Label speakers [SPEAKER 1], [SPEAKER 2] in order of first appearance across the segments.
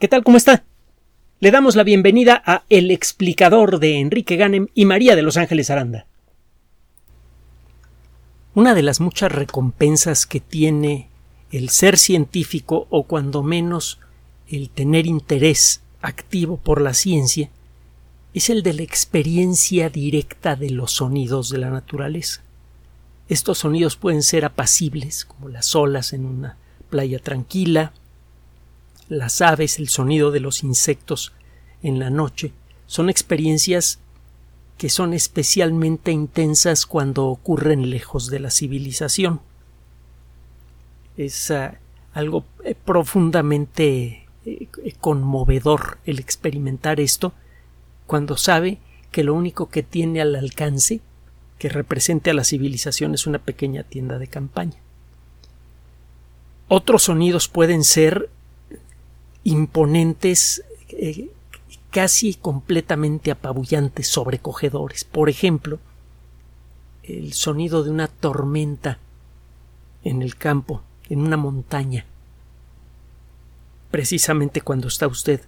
[SPEAKER 1] ¿Qué tal? ¿Cómo está? Le damos la bienvenida a El explicador de Enrique Ganem y María de Los Ángeles Aranda. Una de las muchas recompensas que tiene el ser científico o cuando menos el tener interés activo por la ciencia es el de la experiencia directa de los sonidos de la naturaleza. Estos sonidos pueden ser apacibles, como las olas en una playa tranquila, las aves, el sonido de los insectos en la noche, son experiencias que son especialmente intensas cuando ocurren lejos de la civilización. Es uh, algo eh, profundamente eh, conmovedor el experimentar esto cuando sabe que lo único que tiene al alcance que represente a la civilización es una pequeña tienda de campaña. Otros sonidos pueden ser imponentes, eh, casi completamente apabullantes, sobrecogedores. Por ejemplo, el sonido de una tormenta en el campo, en una montaña, precisamente cuando está usted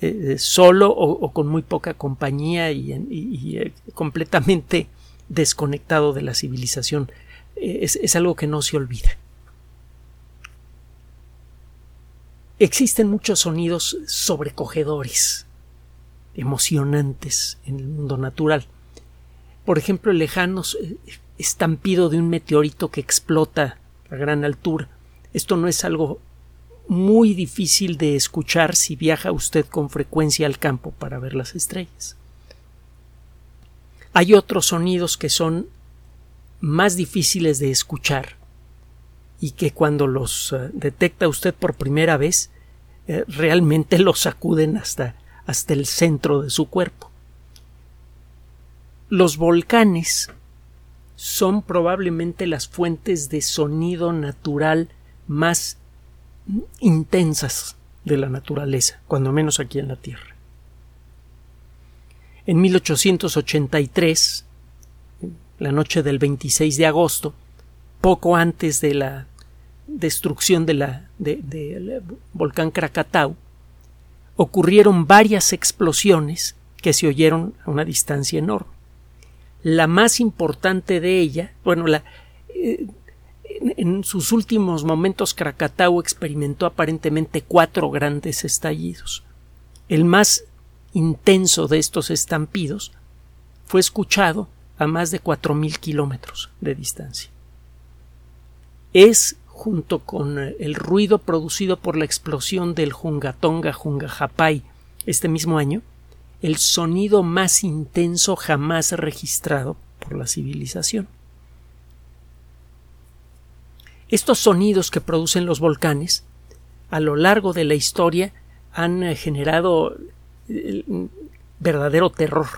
[SPEAKER 1] eh, solo o, con muy poca compañía y, eh, completamente desconectado de la civilización. es algo que no se olvida. Existen muchos sonidos sobrecogedores, emocionantes en el mundo natural. Por ejemplo, el lejano eh, estampido de un meteorito que explota a gran altura. Esto no es algo muy difícil de escuchar si viaja usted con frecuencia al campo para ver las estrellas. Hay otros sonidos que son más difíciles de escuchar y que cuando los eh, detecta usted por primera vez eh, realmente los sacuden hasta, hasta el centro de su cuerpo. Los volcanes son probablemente las fuentes de sonido natural más intensas de la naturaleza, cuando menos aquí en la Tierra. En 1883, la noche del 26 de agosto, poco antes de la destrucción del de volcán Krakatau, ocurrieron varias explosiones que se oyeron a una distancia enorme. La más importante de ella, bueno, la, eh, en, sus últimos momentos Krakatau experimentó aparentemente cuatro grandes estallidos. El más intenso de estos estampidos fue escuchado a más de cuatro mil kilómetros de distancia. Es, junto con el ruido producido por la explosión del Jungatonga Jungahapai este mismo año, el sonido más intenso jamás registrado por la civilización. Estos sonidos que producen los volcanes a lo largo de la historia han generado eh, verdadero terror,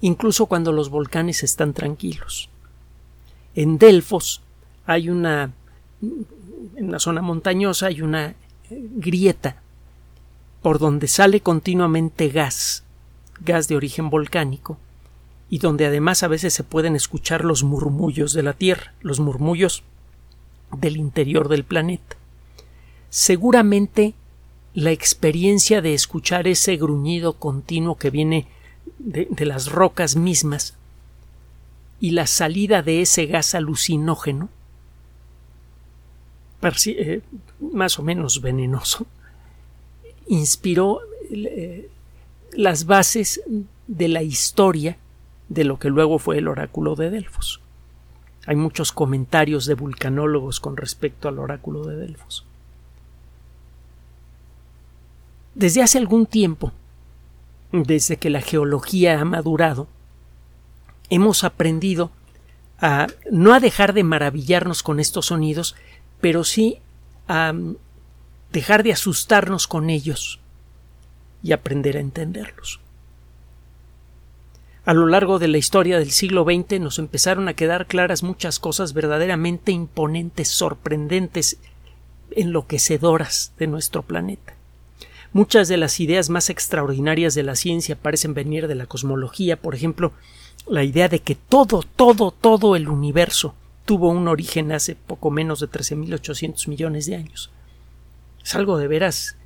[SPEAKER 1] incluso cuando los volcanes están tranquilos. En Delfos hay una en la zona montañosa hay una eh, grieta por donde sale continuamente gas, gas de origen volcánico, y donde además a veces se pueden escuchar los murmullos de la Tierra, los murmullos del interior del planeta. Seguramente la experiencia de escuchar ese gruñido continuo que viene de, las rocas mismas y la salida de ese gas alucinógeno, eh, más o menos venenoso, inspiró eh, las bases de la historia de lo que luego fue el oráculo de Delfos. Hay muchos comentarios de vulcanólogos con respecto al oráculo de Delfos. Desde hace algún tiempo, desde que la geología ha madurado, hemos aprendido a no a dejar de maravillarnos con estos sonidos, pero sí a dejar de asustarnos con ellos y aprender a entenderlos a lo largo de la historia del siglo XX nos empezaron a quedar claras muchas cosas verdaderamente imponentes, sorprendentes, enloquecedoras de nuestro planeta. Muchas de las ideas más extraordinarias de la ciencia parecen venir de la cosmología, por ejemplo, la idea de que todo, todo, todo el universo tuvo un origen hace poco menos de 13.800 millones de años. Es algo de veras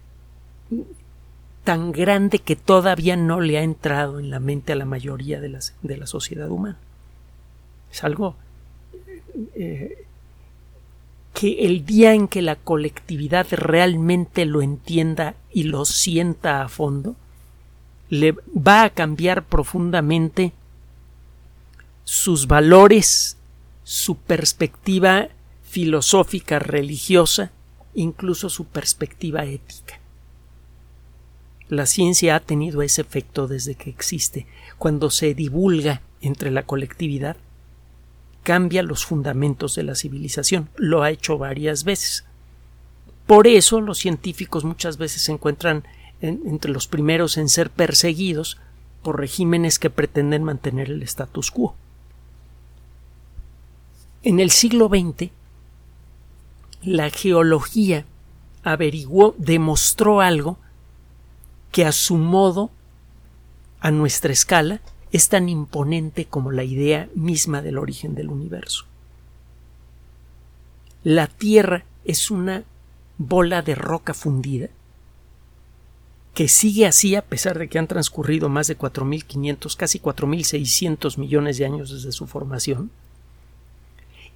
[SPEAKER 1] tan grande que todavía no le ha entrado en la mente a la mayoría de, las, de la sociedad humana. Es algo eh, que el día en que la colectividad realmente lo entienda y lo sienta a fondo, le va a cambiar profundamente sus valores, su perspectiva filosófica, religiosa, incluso su perspectiva ética. La ciencia ha tenido ese efecto desde que existe. Cuando se divulga entre la colectividad, cambia los fundamentos de la civilización. Lo ha hecho varias veces. Por eso los científicos muchas veces se encuentran entre los primeros en ser perseguidos por regímenes que pretenden mantener el status quo. En el siglo XX, la geología averiguó, demostró algo que a su modo, a nuestra escala, es tan imponente como la idea misma del origen del universo. La Tierra es una bola de roca fundida que sigue así a pesar de que han transcurrido más de 4.500, casi 4.600 millones de años desde su formación,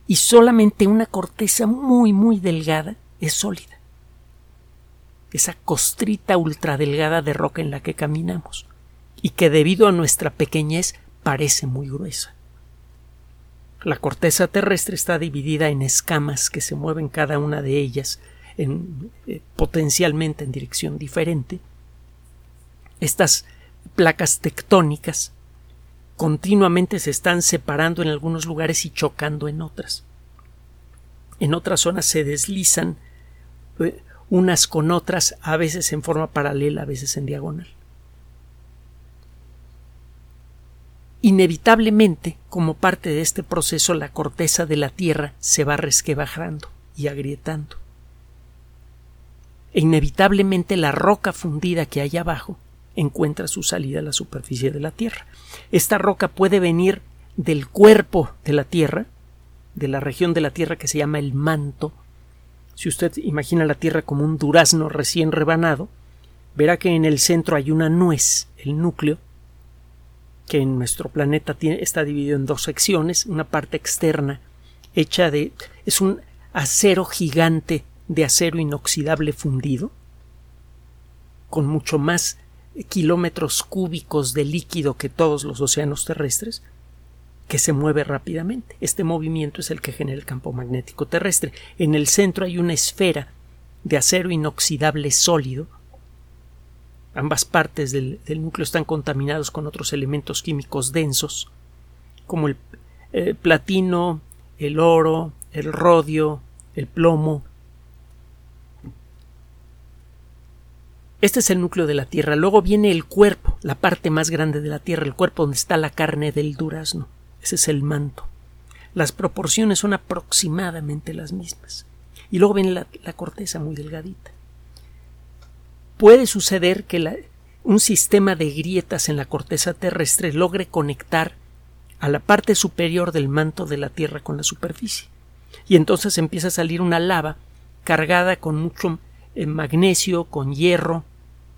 [SPEAKER 1] y solamente una corteza muy, muy delgada es sólida. Esa costrita ultradelgada de roca en la que caminamos, y que debido a nuestra pequeñez parece muy gruesa. La corteza terrestre está dividida en escamas que se mueven cada una de ellas en, eh, potencialmente en dirección diferente, estas placas tectónicas continuamente se están separando en algunos lugares y chocando en otras. En otras zonas se deslizan eh, unas con otras, a veces en forma paralela, a veces en diagonal. Inevitablemente, como parte de este proceso, la corteza de la Tierra se va resquebrajando y agrietando. E inevitablemente la roca fundida que hay abajo encuentra su salida a la superficie de la Tierra. Esta roca puede venir del cuerpo de la Tierra, de la región de la Tierra que se llama el manto. Si usted imagina la Tierra como un durazno recién rebanado, verá que en el centro hay una nuez, el núcleo, que en nuestro planeta está dividido en dos secciones, una parte externa hecha de es un acero gigante de acero inoxidable fundido, con mucho más kilómetros cúbicos de líquido que todos los océanos terrestres, que se mueve rápidamente. Este movimiento es el que genera el campo magnético terrestre. En el centro hay una esfera de acero inoxidable sólido. Ambas partes del, núcleo están contaminados con otros elementos químicos densos, como el eh, platino, el oro, el rodio, el plomo, Este es el núcleo de la Tierra. Luego viene el cuerpo, la parte más grande de la Tierra, el cuerpo donde está la carne del durazno. Ese es el manto. Las proporciones son aproximadamente las mismas. Y luego viene la, corteza muy delgadita. Puede suceder que un sistema de grietas en la corteza terrestre logre conectar a la parte superior del manto de la Tierra con la superficie. Y entonces empieza a salir una lava cargada con mucho magnesio, con hierro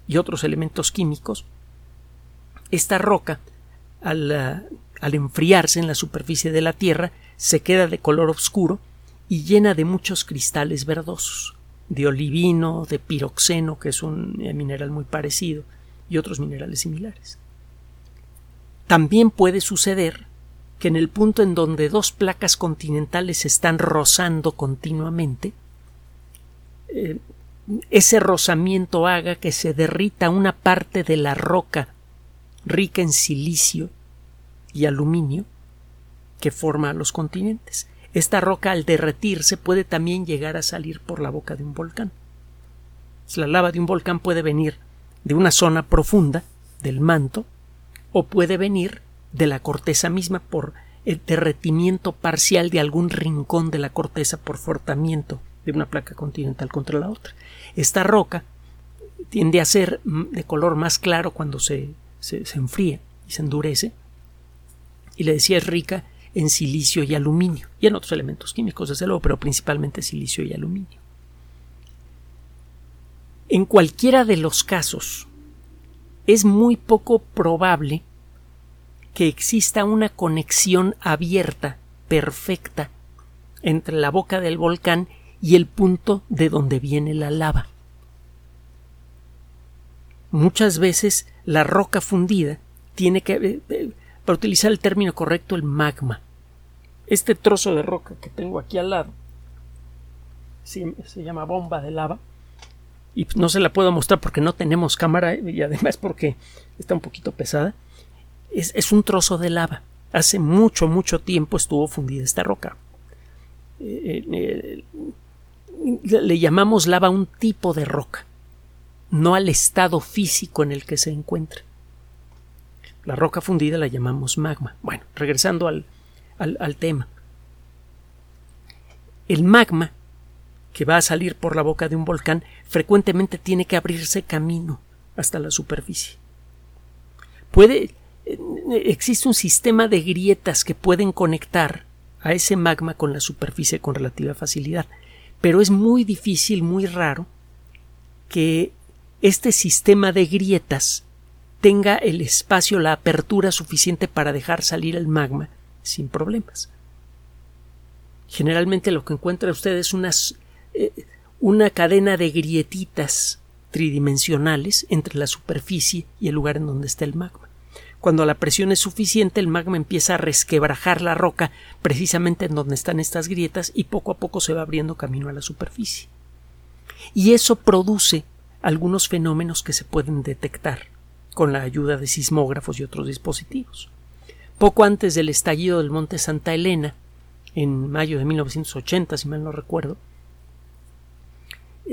[SPEAKER 1] y otros elementos químicos, esta roca, al, eh, al enfriarse en la superficie de la Tierra, se queda de color oscuro y llena de muchos cristales verdosos, de olivino, de piroxeno, que es un eh, mineral muy parecido, y otros minerales similares. También puede suceder que en el punto en donde dos placas continentales se están rozando continuamente, eh, ese rozamiento haga que se derrita una parte de la roca rica en silicio y aluminio que forma los continentes. Esta roca al derretirse puede también llegar a salir por la boca de un volcán. La lava de un volcán puede venir de una zona profunda del manto o puede venir de la corteza misma por el derretimiento parcial de algún rincón de la corteza por fortamiento de una placa continental contra la otra. Esta roca tiende a ser de color más claro cuando se, se, enfría y se endurece. Y le decía es rica en silicio y aluminio y en otros elementos químicos, desde luego, pero principalmente silicio y aluminio. En cualquiera de los casos, es muy poco probable que exista una conexión abierta, perfecta, entre la boca del volcán y el punto de donde viene la lava. Muchas veces la roca fundida tiene que, eh, eh, para utilizar el término correcto, el magma. Este trozo de roca que tengo aquí al lado se, llama bomba de lava y no se la puedo mostrar porque no tenemos cámara y además porque está un poquito pesada. Es, es un trozo de lava. Hace mucho, mucho tiempo estuvo fundida esta roca. Eh, le llamamos lava un tipo de roca, no al estado físico en el que se encuentra. La roca fundida la llamamos magma. Bueno, regresando al, al, tema. El magma que va a salir por la boca de un volcán frecuentemente tiene que abrirse camino hasta la superficie. Puede eh, existe un sistema de grietas que pueden conectar a ese magma con la superficie con relativa facilidad, pero es muy difícil, muy raro que este sistema de grietas tenga el espacio, la apertura suficiente para dejar salir el magma sin problemas. Generalmente lo que encuentra usted es eh, una cadena de grietitas tridimensionales entre la superficie y el lugar en donde está el magma. Cuando la presión es suficiente, el magma empieza a resquebrajar la roca precisamente en donde están estas grietas y poco a poco se va abriendo camino a la superficie. Y eso produce algunos fenómenos que se pueden detectar con la ayuda de sismógrafos y otros dispositivos. Poco antes del estallido del monte Santa Elena, en mayo de 1980, si mal no recuerdo,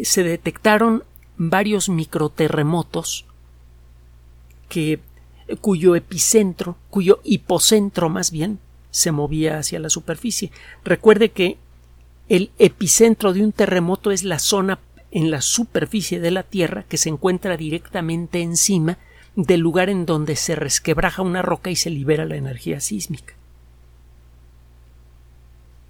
[SPEAKER 1] se detectaron varios microterremotos que, cuyo epicentro, cuyo hipocentro más bien, se movía hacia la superficie. Recuerde que el epicentro de un terremoto es la zona en la superficie de la Tierra que se encuentra directamente encima del lugar en donde se resquebraja una roca y se libera la energía sísmica.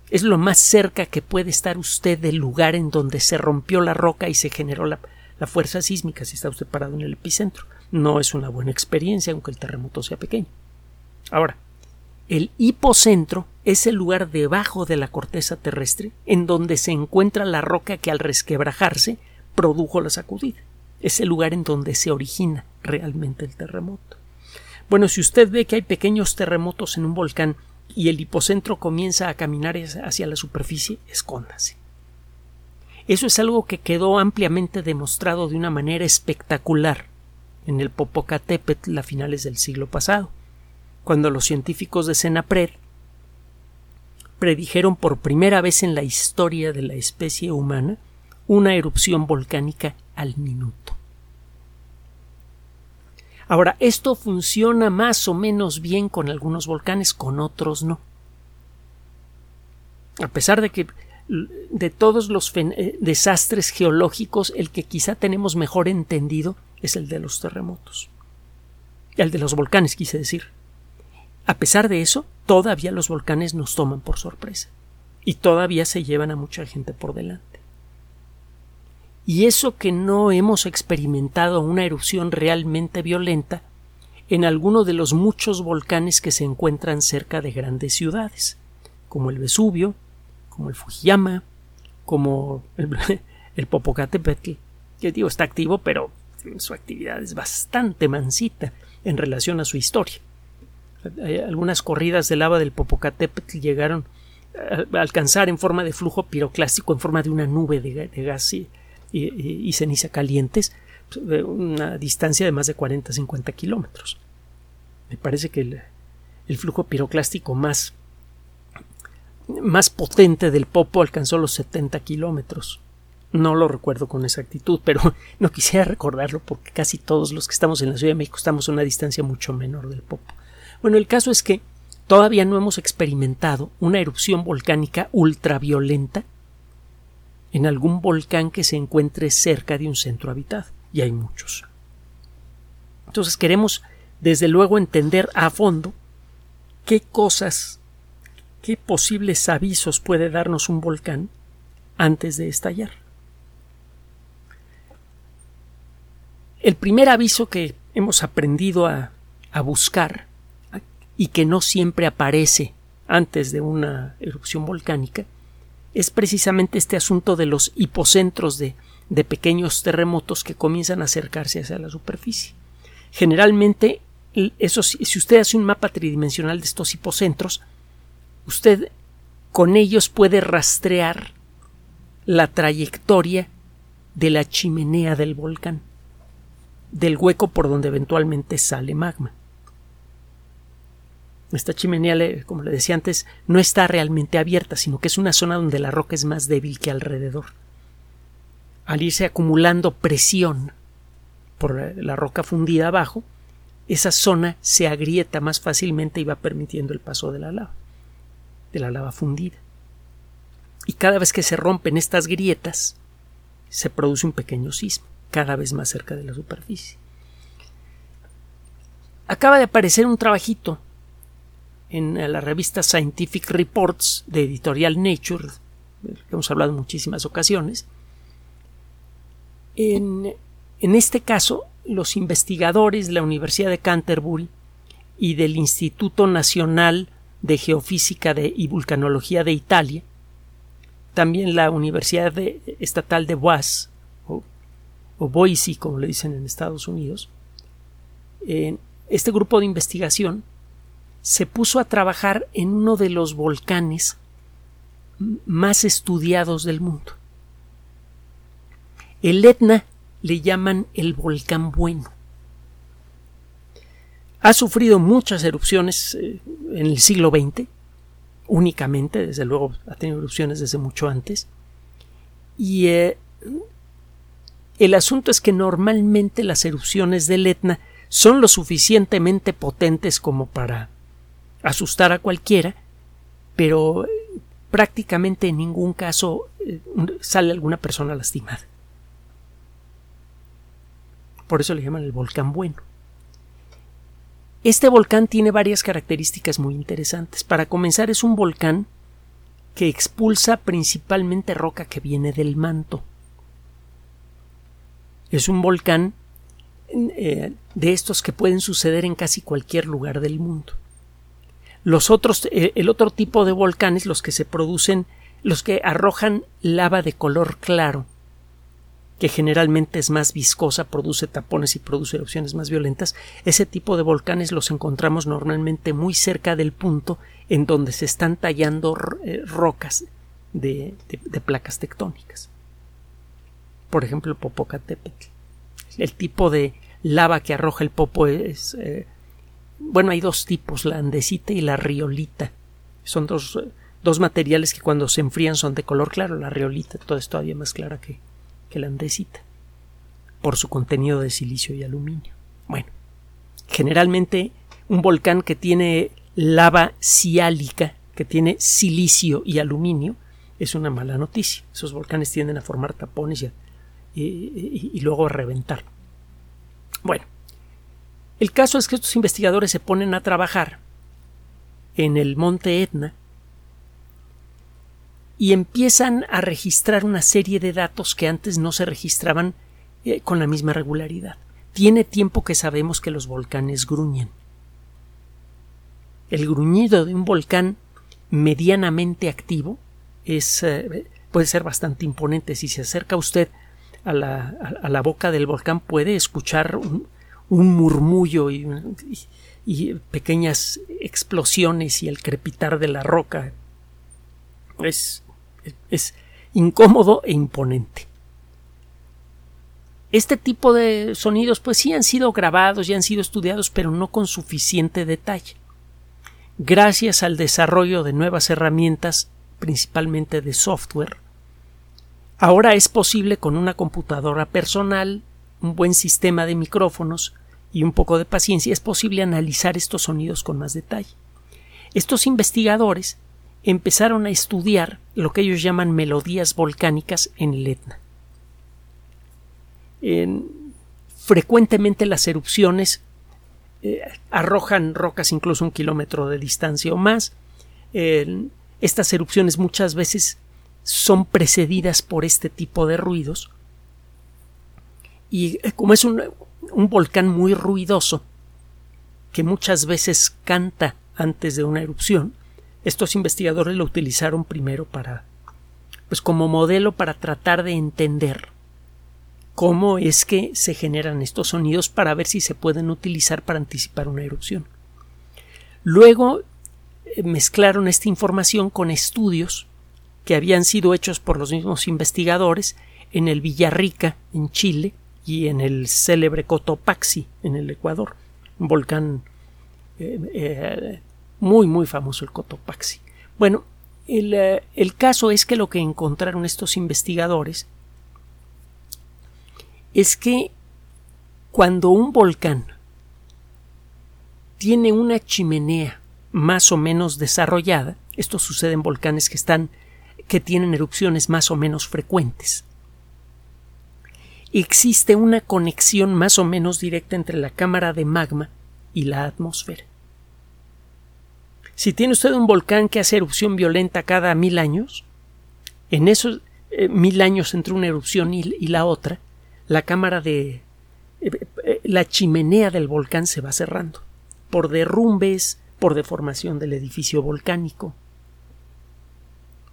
[SPEAKER 1] Es lo más cerca que puede estar usted del lugar en donde se rompió la roca y se generó la, fuerza sísmica si está usted parado en el epicentro. No es una buena experiencia, aunque el terremoto sea pequeño. Ahora, el hipocentro es el lugar debajo de la corteza terrestre en donde se encuentra la roca que al resquebrajarse produjo la sacudida. Es el lugar en donde se origina realmente el terremoto. Bueno, si usted ve que hay pequeños terremotos en un volcán y el hipocentro comienza a caminar hacia la superficie, escóndase. Eso es algo que quedó ampliamente demostrado de una manera espectacular en el Popocatépetl a finales del siglo pasado, cuando los científicos de Senapred predijeron por primera vez en la historia de la especie humana una erupción volcánica al minuto. Ahora, esto funciona más o menos bien con algunos volcanes, con otros no. A pesar de que de todos los eh, desastres geológicos, el que quizá tenemos mejor entendido es el de los terremotos. El de los volcanes, quise decir. A pesar de eso, todavía los volcanes nos toman por sorpresa. Y todavía se llevan a mucha gente por delante. Y eso que no hemos experimentado una erupción realmente violenta en alguno de los muchos volcanes que se encuentran cerca de grandes ciudades, como el Vesubio, como el Fujiyama, como el, Popocatépetl, que digo está activo, pero su actividad es bastante mansita en relación a su historia. Algunas corridas de lava del Popocatépetl llegaron a alcanzar en forma de flujo piroclástico, en forma de una nube de, de gas y, ceniza calientes, pues, una distancia de más de 40-50 kilómetros. Me parece que el, flujo piroclástico más, más potente del Popo alcanzó los 70 kilómetros. No lo recuerdo con exactitud, pero no quisiera recordarlo porque casi todos los que estamos en la Ciudad de México estamos a una distancia mucho menor del Popo. Bueno, el caso es que todavía no hemos experimentado una erupción volcánica ultraviolenta en algún volcán que se encuentre cerca de un centro habitado, y hay muchos. Entonces queremos, desde luego, entender a fondo qué cosas, qué posibles avisos puede darnos un volcán antes de estallar. el primer aviso que hemos aprendido a, a buscar y que no siempre aparece antes de una erupción volcánica es precisamente este asunto de los hipocentros de, de pequeños terremotos que comienzan a acercarse hacia la superficie. Generalmente, eso, si usted hace un mapa tridimensional de estos hipocentros, usted con ellos puede rastrear la trayectoria de la chimenea del volcán, del hueco por donde eventualmente sale magma. Esta chimenea, como le decía antes, no está realmente abierta, sino que es una zona donde la roca es más débil que alrededor. Al irse acumulando presión por la roca fundida abajo, esa zona se agrieta más fácilmente y va permitiendo el paso de la lava, de la lava fundida. Y cada vez que se rompen estas grietas, se produce un pequeño sismo, cada vez más cerca de la superficie. Acaba de aparecer un trabajito en la revista Scientific Reports de editorial Nature, que hemos hablado en muchísimas ocasiones. En, en este caso, los investigadores de la Universidad de Canterbury y del Instituto Nacional de Geofísica y Vulcanología de Italia, también la Universidad Estatal de Boise, o, Boise, como le dicen en Estados Unidos, este grupo de investigación se puso a trabajar en uno de los volcanes más estudiados del mundo. El Etna le llaman el volcán bueno. Ha sufrido muchas erupciones eh, en el siglo XX, únicamente, desde luego ha tenido erupciones desde mucho antes, y eh, el asunto es que normalmente las erupciones del Etna son lo suficientemente potentes como para asustar a cualquiera, pero prácticamente en ningún caso eh, sale alguna persona lastimada. Por eso le llaman el volcán bueno. Este volcán tiene varias características muy interesantes. Para comenzar, es un volcán que expulsa principalmente roca que viene del manto. Es un volcán eh, de estos que pueden suceder en casi cualquier lugar del mundo. Los otros, eh, el otro tipo de volcanes, los que se producen, los que arrojan lava de color claro, que generalmente es más viscosa, produce tapones y produce erupciones más violentas, ese tipo de volcanes los encontramos normalmente muy cerca del punto en donde se están tallando eh, rocas de, placas tectónicas. Por ejemplo, Popocatépetl. El tipo de lava que arroja el Popo es eh, bueno, hay dos tipos, la andesita y la riolita. Son dos, dos materiales que cuando se enfrían son de color claro. La riolita toda es todavía más clara que, que la andesita, por su contenido de silicio y aluminio. Bueno, generalmente un volcán que tiene lava ciálica, que tiene silicio y aluminio, es una mala noticia. Esos volcanes tienden a formar tapones y, y, y luego a reventar. Bueno, el caso es que estos investigadores se ponen a trabajar en el monte Etna y empiezan a registrar una serie de datos que antes no se registraban eh, con la misma regularidad. Tiene tiempo que sabemos que los volcanes gruñen. El gruñido de un volcán medianamente activo es, eh, puede ser bastante imponente. Si se acerca usted a la, a la, boca del volcán puede escuchar un, murmullo y, pequeñas explosiones y el crepitar de la roca. Es, es incómodo e imponente. Este tipo de sonidos pues sí han sido grabados y han sido estudiados pero no con suficiente detalle. Gracias al desarrollo de nuevas herramientas, principalmente de software, ahora es posible con una computadora personal un buen sistema de micrófonos y un poco de paciencia es posible analizar estos sonidos con más detalle. Estos investigadores empezaron a estudiar lo que ellos llaman melodías volcánicas en el Etna. frecuentemente las erupciones eh, arrojan rocas incluso un kilómetro de distancia o más. estas erupciones muchas veces son precedidas por este tipo de ruidos y eh, como es un, un volcán muy ruidoso que muchas veces canta antes de una erupción, estos investigadores lo utilizaron primero para pues como modelo para tratar de entender cómo es que se generan estos sonidos para ver si se pueden utilizar para anticipar una erupción. Luego eh, mezclaron esta información con estudios que habían sido hechos por los mismos investigadores en el Villarrica, en Chile, y en el célebre Cotopaxi, en el Ecuador, un volcán eh, eh, muy, muy famoso, el Cotopaxi. Bueno, el, el caso es que lo que encontraron estos investigadores es que cuando un volcán tiene una chimenea más o menos desarrollada, esto sucede en volcanes que están que tienen erupciones más o menos frecuentes. Existe una conexión más o menos directa entre la cámara de magma y la atmósfera. Si tiene usted un volcán que hace erupción violenta cada mil años, en esos eh, mil años entre una erupción y la otra, la cámara de eh, eh, la chimenea del volcán se va cerrando por derrumbes, por deformación del edificio volcánico.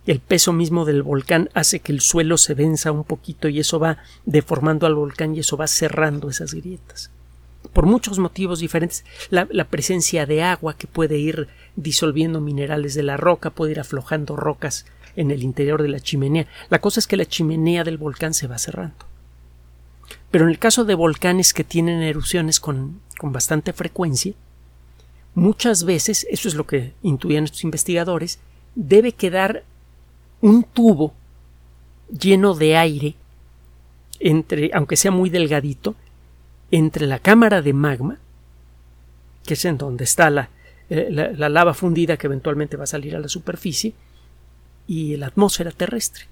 [SPEAKER 1] El peso mismo del volcán hace que el suelo se venza un poquito y eso va deformando al volcán y eso va cerrando esas grietas. Por muchos motivos diferentes, la, presencia de agua que puede ir disolviendo minerales de la roca, puede ir aflojando rocas en el interior de la chimenea. La cosa es que la chimenea del volcán se va cerrando. Pero en el caso de volcanes que tienen erupciones con, bastante frecuencia, muchas veces, eso es lo que intuían estos investigadores, debe quedar un tubo lleno de aire entre, aunque sea muy delgadito, entre la cámara de magma, que es en donde está la, eh, la, lava fundida que eventualmente va a salir a la superficie, y la atmósfera terrestre.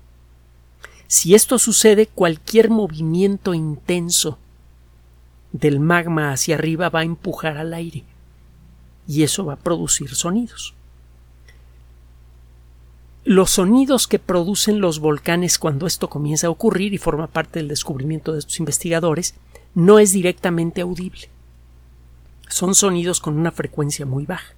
[SPEAKER 1] Si esto sucede, cualquier movimiento intenso del magma hacia arriba va a empujar al aire y eso va a producir sonidos. Los sonidos que producen los volcanes cuando esto comienza a ocurrir y forma parte del descubrimiento de estos investigadores no es directamente audible. Son sonidos con una frecuencia muy baja.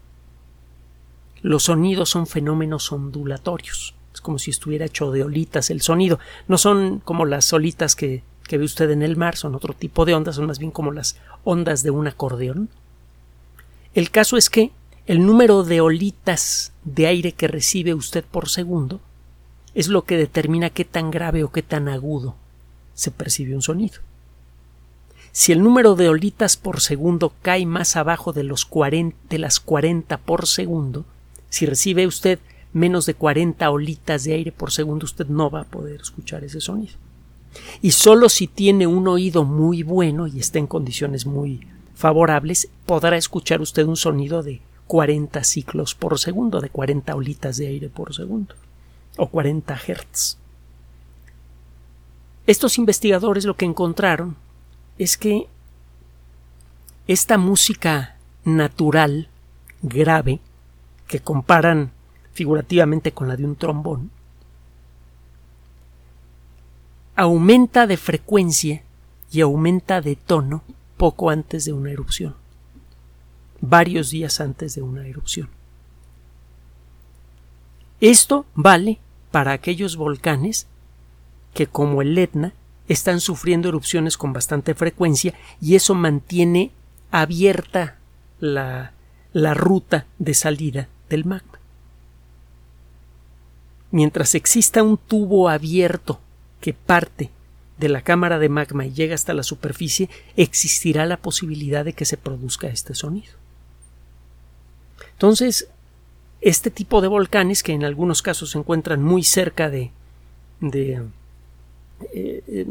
[SPEAKER 1] Los sonidos son fenómenos ondulatorios como si estuviera hecho de olitas el sonido. No son como las olitas que, que ve usted en el mar, son otro tipo de ondas, son más bien como las ondas de un acordeón. El caso es que el número de olitas de aire que recibe usted por segundo es lo que determina qué tan grave o qué tan agudo se percibe un sonido. Si el número de olitas por segundo cae más abajo de, los 40, de las 40 por segundo, si recibe usted menos de 40 olitas de aire por segundo usted no va a poder escuchar ese sonido. Y solo si tiene un oído muy bueno y está en condiciones muy favorables, podrá escuchar usted un sonido de 40 ciclos por segundo, de 40 olitas de aire por segundo, o 40 hertz. Estos investigadores lo que encontraron es que esta música natural grave que comparan figurativamente con la de un trombón, aumenta de frecuencia y aumenta de tono poco antes de una erupción, varios días antes de una erupción. Esto vale para aquellos volcanes que, como el Etna, están sufriendo erupciones con bastante frecuencia y eso mantiene abierta la, la ruta de salida del magma mientras exista un tubo abierto que parte de la cámara de magma y llega hasta la superficie, existirá la posibilidad de que se produzca este sonido. Entonces, este tipo de volcanes, que en algunos casos se encuentran muy cerca de, de, eh,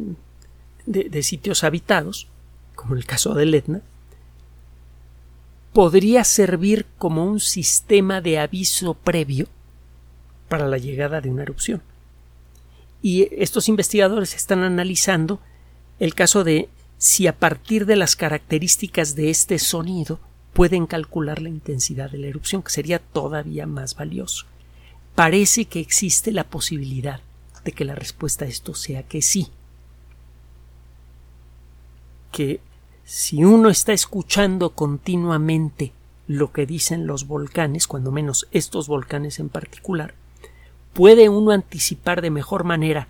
[SPEAKER 1] de, sitios habitados, como el caso del Etna, podría servir como un sistema de aviso previo para la llegada de una erupción. Y estos investigadores están analizando el caso de si a partir de las características de este sonido pueden calcular la intensidad de la erupción, que sería todavía más valioso. Parece que existe la posibilidad de que la respuesta a esto sea que sí. Que si uno está escuchando continuamente lo que dicen los volcanes, cuando menos estos volcanes en particular, puede uno anticipar de mejor manera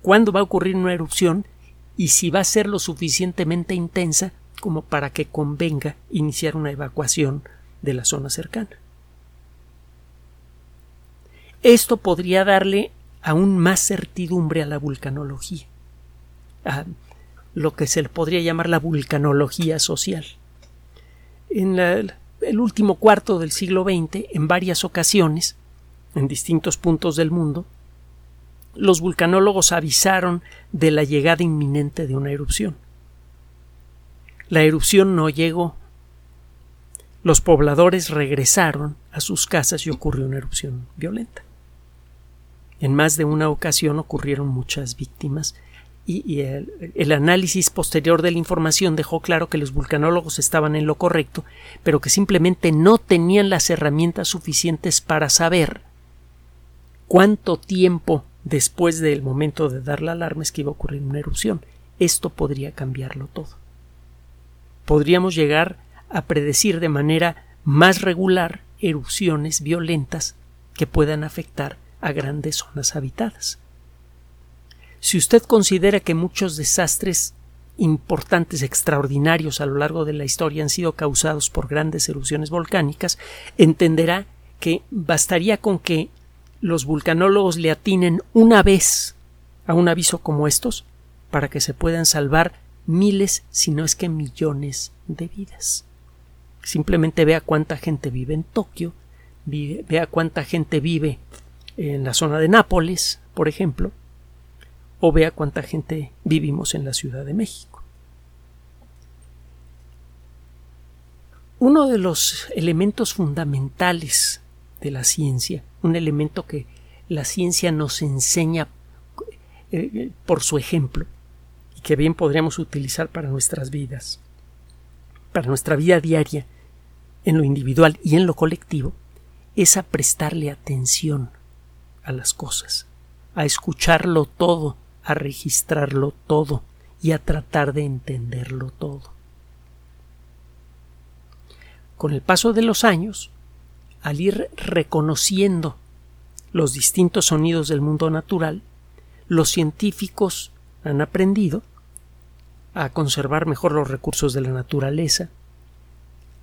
[SPEAKER 1] cuándo va a ocurrir una erupción y si va a ser lo suficientemente intensa como para que convenga iniciar una evacuación de la zona cercana. Esto podría darle aún más certidumbre a la vulcanología, a lo que se le podría llamar la vulcanología social. En el último cuarto del siglo XX, en varias ocasiones, en distintos puntos del mundo, los vulcanólogos avisaron de la llegada inminente de una erupción. La erupción no llegó. Los pobladores regresaron a sus casas y ocurrió una erupción violenta. En más de una ocasión ocurrieron muchas víctimas y, el, el, análisis posterior de la información dejó claro que los vulcanólogos estaban en lo correcto, pero que simplemente no tenían las herramientas suficientes para saber cuánto tiempo después del momento de dar la alarma es que iba a ocurrir una erupción. Esto podría cambiarlo todo. Podríamos llegar a predecir de manera más regular erupciones violentas que puedan afectar a grandes zonas habitadas. Si usted considera que muchos desastres importantes, extraordinarios a lo largo de la historia han sido causados por grandes erupciones volcánicas, entenderá que bastaría con que los vulcanólogos le atinen una vez a un aviso como estos para que se puedan salvar miles, si no es que millones de vidas. Simplemente vea cuánta gente vive en Tokio, vea cuánta gente vive en la zona de Nápoles, por ejemplo, o vea cuánta gente vivimos en la Ciudad de México. Uno de los elementos fundamentales de la ciencia, un elemento que la ciencia nos enseña eh, por su ejemplo y que bien podríamos utilizar para nuestras vidas, para nuestra vida diaria, en lo individual y en lo colectivo, es a prestarle atención a las cosas, a escucharlo todo, a registrarlo todo y a tratar de entenderlo todo. Con el paso de los años, al ir reconociendo los distintos sonidos del mundo natural, los científicos han aprendido a conservar mejor los recursos de la naturaleza,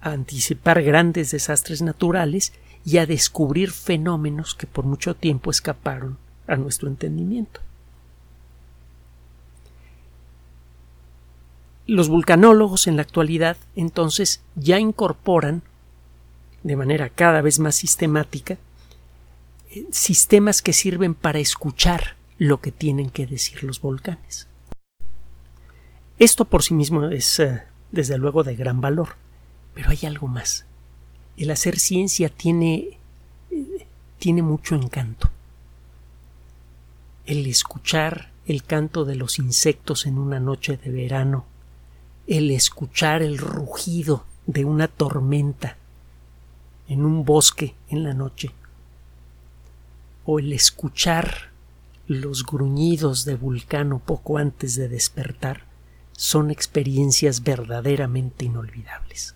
[SPEAKER 1] a anticipar grandes desastres naturales y a descubrir fenómenos que por mucho tiempo escaparon a nuestro entendimiento. Los vulcanólogos en la actualidad entonces ya incorporan de manera cada vez más sistemática eh, sistemas que sirven para escuchar lo que tienen que decir los volcanes. Esto por sí mismo es eh, desde luego de gran valor, pero hay algo más. El hacer ciencia tiene tiene mucho encanto. El escuchar el canto de los insectos en una noche de verano, el escuchar el rugido de una tormenta en un bosque en la noche, o el escuchar los gruñidos de Vulcano poco antes de despertar, son experiencias verdaderamente inolvidables.